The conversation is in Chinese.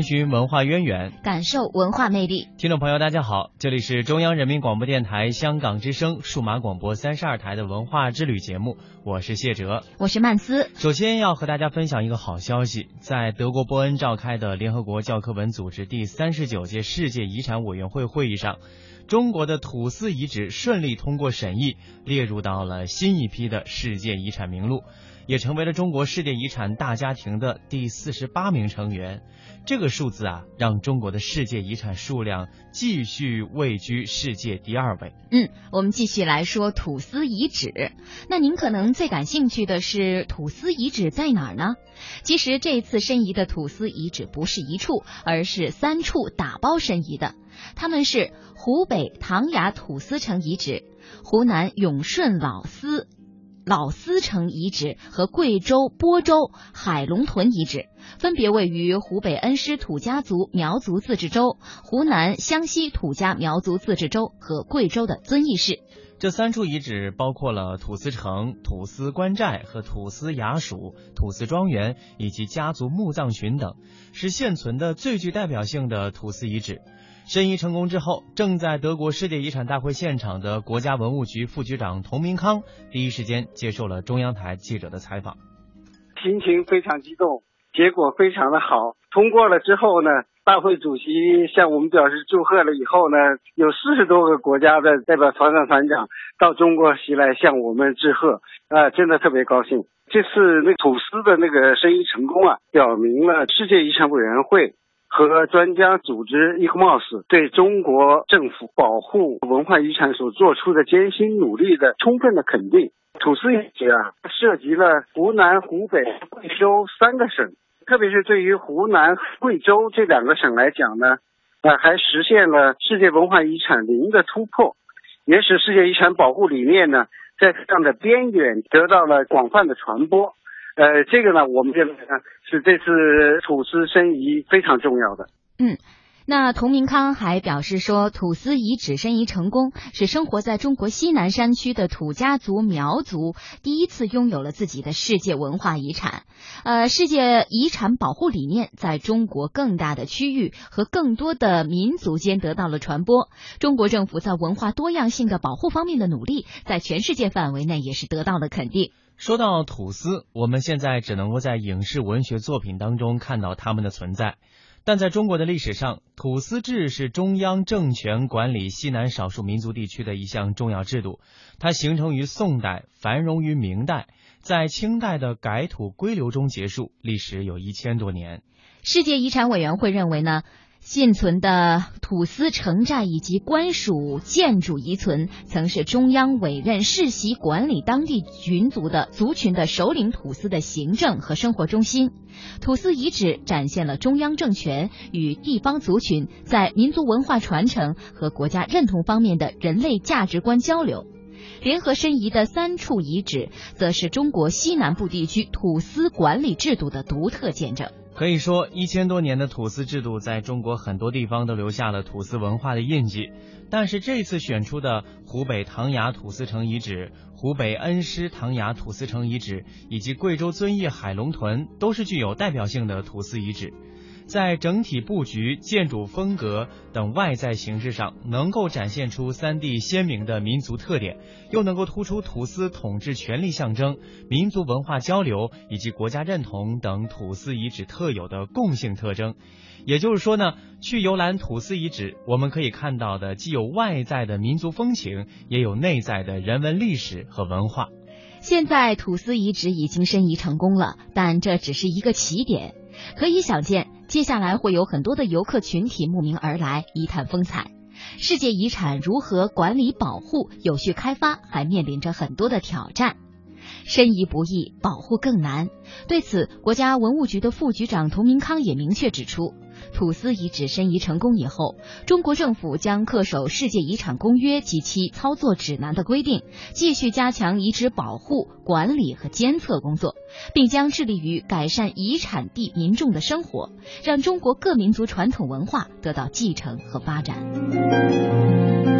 探寻文化渊源，感受文化魅力。听众朋友，大家好，这里是中央人民广播电台香港之声数码广播三十二台的文化之旅节目，我是谢哲，我是曼斯。首先要和大家分享一个好消息，在德国波恩召开的联合国教科文组织第三十九届世界遗产委员会会议上，中国的土司遗址顺利通过审议，列入到了新一批的世界遗产名录。也成为了中国世界遗产大家庭的第四十八名成员，这个数字啊，让中国的世界遗产数量继续位居世界第二位。嗯，我们继续来说土司遗址。那您可能最感兴趣的是土司遗址在哪儿呢？其实这次申遗的土司遗址不是一处，而是三处打包申遗的。他们是湖北唐崖土司城遗址、湖南永顺老司。老司城遗址和贵州播州海龙屯遗址分别位于湖北恩施土家族苗族自治州、湖南湘西土家苗族自治州和贵州的遵义市。这三处遗址包括了土司城、土司官寨和土司衙署、土司庄园以及家族墓葬群等，是现存的最具代表性的土司遗址。申遗成功之后，正在德国世界遗产大会现场的国家文物局副局长童明康第一时间接受了中央台记者的采访，心情非常激动，结果非常的好。通过了之后呢，大会主席向我们表示祝贺了以后呢，有四十多个国家的代表团长、团长到中国席来向我们致贺，啊，真的特别高兴。这次那土司的那个申遗成功啊，表明了世界遗产委员会。和专家组织 ECMOS 对中国政府保护文化遗产所做出的艰辛努力的充分的肯定。土司遗址啊，涉及了湖南、湖北、贵州三个省，特别是对于湖南、贵州这两个省来讲呢，呃，还实现了世界文化遗产零的突破，也使世界遗产保护理念呢，在这样的边缘得到了广泛的传播。呃，这个呢，我们认为呢，是这次土司申遗非常重要的。嗯，那童明康还表示说，土司遗址申遗成功，是生活在中国西南山区的土家族苗族第一次拥有了自己的世界文化遗产。呃，世界遗产保护理念在中国更大的区域和更多的民族间得到了传播。中国政府在文化多样性的保护方面的努力，在全世界范围内也是得到了肯定。说到土司，我们现在只能够在影视文学作品当中看到他们的存在，但在中国的历史上，土司制是中央政权管理西南少数民族地区的一项重要制度。它形成于宋代，繁荣于明代，在清代的改土归流中结束，历史有一千多年。世界遗产委员会认为呢？现存的土司城寨以及官署建筑遗存，曾是中央委任世袭管理当地群族的族群的首领土司的行政和生活中心。土司遗址展现了中央政权与地方族群在民族文化传承和国家认同方面的人类价值观交流。联合申遗的三处遗址，则是中国西南部地区土司管理制度的独特见证。可以说，一千多年的土司制度在中国很多地方都留下了土司文化的印记。但是这次选出的湖北唐崖土司城遗址、湖北恩施唐崖土司城遗址以及贵州遵义海龙屯，都是具有代表性的土司遗址。在整体布局、建筑风格等外在形式上，能够展现出三地鲜明的民族特点，又能够突出土司统治权力象征、民族文化交流以及国家认同等土司遗址特有的共性特征。也就是说呢，去游览土司遗址，我们可以看到的既有外在的民族风情，也有内在的人文历史和文化。现在土司遗址已经申遗成功了，但这只是一个起点。可以想见，接下来会有很多的游客群体慕名而来，一探风采。世界遗产如何管理保护、有序开发，还面临着很多的挑战。申遗不易，保护更难。对此，国家文物局的副局长童明康也明确指出，土司遗址申遗成功以后，中国政府将恪守世界遗产公约及其操作指南的规定，继续加强遗址保护、管理和监测工作，并将致力于改善遗产地民众的生活，让中国各民族传统文化得到继承和发展。